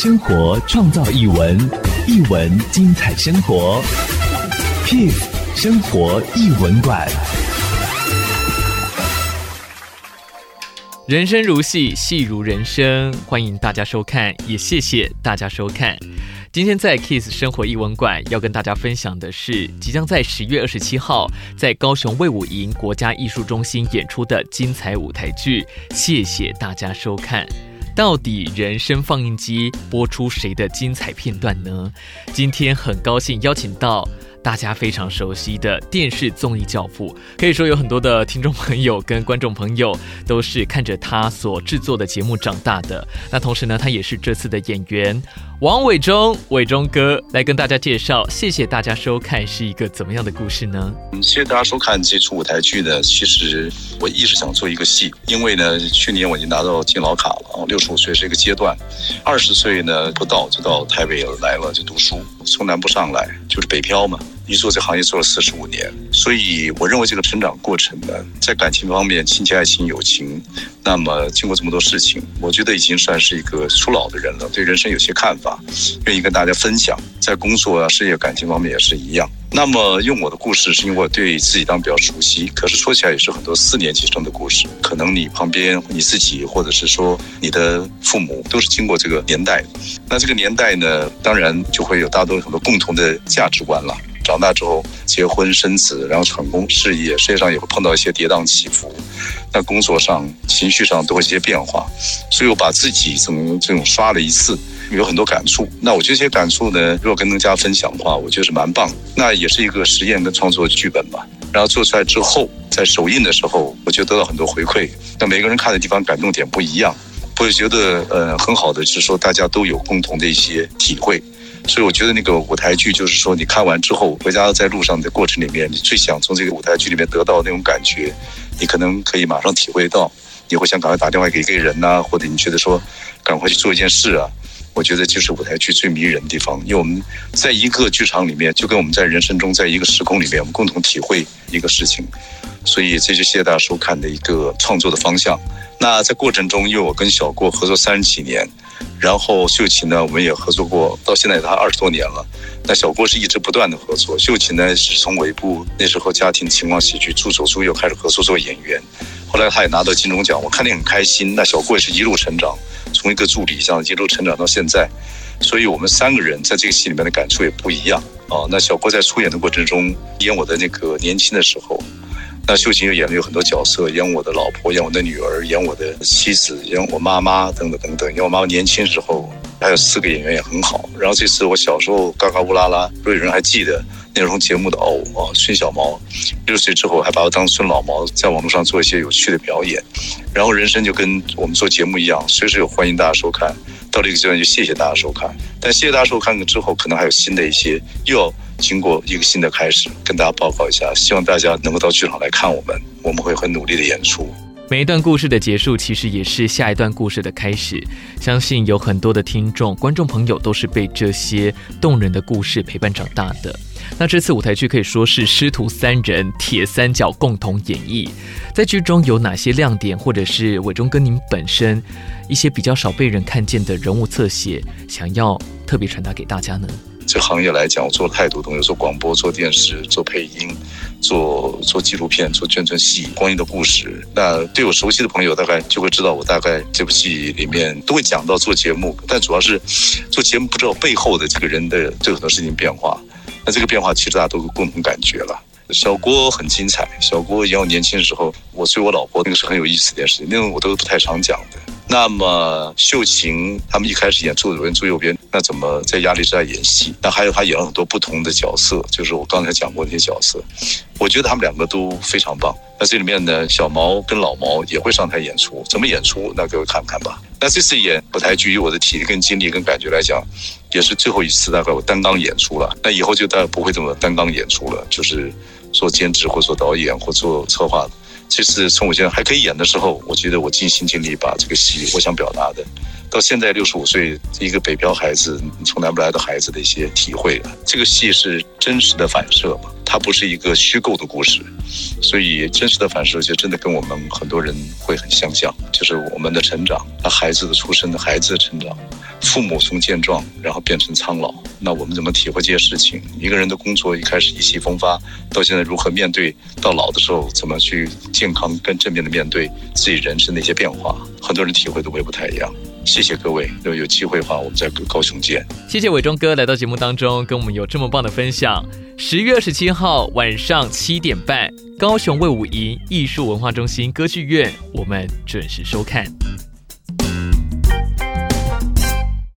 生活创造译文，译文精彩生活。Kiss 生活译文馆。人生如戏，戏如人生，欢迎大家收看，也谢谢大家收看。今天在 Kiss 生活艺文馆要跟大家分享的是，即将在十月二十七号在高雄卫武营国家艺术中心演出的精彩舞台剧。谢谢大家收看。到底人生放映机播出谁的精彩片段呢？今天很高兴邀请到。大家非常熟悉的电视综艺教父，可以说有很多的听众朋友跟观众朋友都是看着他所制作的节目长大的。那同时呢，他也是这次的演员王伟忠，伟忠哥来跟大家介绍。谢谢大家收看，是一个怎么样的故事呢？嗯，谢谢大家收看这出舞台剧呢。其实我一直想做一个戏，因为呢，去年我已经拿到敬老卡了，六十五岁是一个阶段，二十岁呢不到就到台北来了，就读书，从南部上来就是北漂嘛。一做这行业做了四十五年，所以我认为这个成长过程呢，在感情方面，亲情、爱情、友情，那么经过这么多事情，我觉得已经算是一个初老的人了，对人生有些看法，愿意跟大家分享。在工作啊、事业、感情方面也是一样。那么用我的故事，是因为我对自己当比较熟悉，可是说起来也是很多四年级生的故事。可能你旁边你自己，或者是说你的父母，都是经过这个年代。那这个年代呢，当然就会有大多很多共同的价值观了。长大之后结婚生子，然后成功事业，事业上也会碰到一些跌宕起伏，那工作上、情绪上都会一些变化，所以我把自己从这种刷了一次，有很多感触。那我这些感触呢，如果跟大家分享的话，我觉得是蛮棒。那也是一个实验跟创作剧本吧。然后做出来之后，在首映的时候，我就得到很多回馈。那每个人看的地方感动点不一样，我也觉得呃很好的是说大家都有共同的一些体会。所以我觉得那个舞台剧就是说，你看完之后回家在路上的过程里面，你最想从这个舞台剧里面得到那种感觉，你可能可以马上体会到。你会想赶快打电话给一个人呐，或者你觉得说赶快去做一件事啊。我觉得就是舞台剧最迷人的地方，因为我们在一个剧场里面，就跟我们在人生中在一个时空里面，我们共同体会一个事情。所以这就谢谢大家收看的一个创作的方向。那在过程中，因为我跟小郭合作三十几年。然后秀琴呢，我们也合作过，到现在他二十多年了。那小郭是一直不断的合作，秀琴呢是从尾部那时候家庭情况喜剧助手助又开始合作做演员，后来他也拿到金钟奖，我看你很开心。那小郭也是一路成长，从一个助理这样一路成长到现在，所以我们三个人在这个戏里面的感触也不一样啊。那小郭在出演的过程中，演我的那个年轻的时候。那秀琴又演了有很多角色，演我的老婆，演我的女儿，演我的妻子，演我妈妈等等等等。演我妈妈年轻时候，还有四个演员也很好。然后这次我小时候嘎嘎乌拉拉，如果有人还记得那时候节目的偶啊，孙小毛，六岁之后还把我当孙老毛，在网络上做一些有趣的表演。然后人生就跟我们做节目一样，随时有欢迎大家收看。到这个阶段就谢谢大家收看，但谢谢大家收看之后，可能还有新的一些又要。经过一个新的开始，跟大家报告一下，希望大家能够到剧场来看我们，我们会很努力的演出。每一段故事的结束，其实也是下一段故事的开始。相信有很多的听众、观众朋友都是被这些动人的故事陪伴长大的。那这次舞台剧可以说是师徒三人铁三角共同演绎，在剧中有哪些亮点，或者是伟忠哥您本身一些比较少被人看见的人物侧写，想要特别传达给大家呢？这行业来讲，我做了太多东西，做广播、做电视、做配音、做做纪录片、做宣传戏、光阴的故事。那对我熟悉的朋友，大概就会知道我大概这部戏里面都会讲到做节目，但主要是做节目不知道背后的这个人的这很多事情变化。那这个变化其实大家都有共同感觉了。小郭很精彩，小郭演我年轻的时候，我追我老婆那个是很有意思的一件事情，那个我都不太常讲的。那么秀琴他们一开始演左边、左右边，那怎么在压力之下演戏？那还有他演了很多不同的角色，就是我刚才讲过那些角色，我觉得他们两个都非常棒。那这里面呢，小毛跟老毛也会上台演出，怎么演出？那各位看看吧。那这次演舞台剧，以我的体力跟精力跟感觉来讲，也是最后一次大概我担纲演出了。那以后就大概不会这么担纲演出了，就是做兼职或做导演或做策划。其实从我现在还可以演的时候，我觉得我尽心尽力把这个戏我想表达的，到现在六十五岁一个北漂孩子从南部来的孩子的一些体会。这个戏是真实的反射嘛，它不是一个虚构的故事，所以真实的反射就真的跟我们很多人会很相像，就是我们的成长，他孩子的出生孩子的成长，父母从健壮然后变成苍老，那我们怎么体会这些事情？一个人的工作一开始意气风发，到现在如何面对到老的时候，怎么去健康跟正面的面对自己人生的一些变化？很多人体会都会不太一样。谢谢各位，如果有机会的话，我们在高雄见。谢谢伟忠哥来到节目当中，跟我们有这么棒的分享。十月二十七号晚上七点半，高雄卫武营艺术文化中心歌剧院，我们准时收看。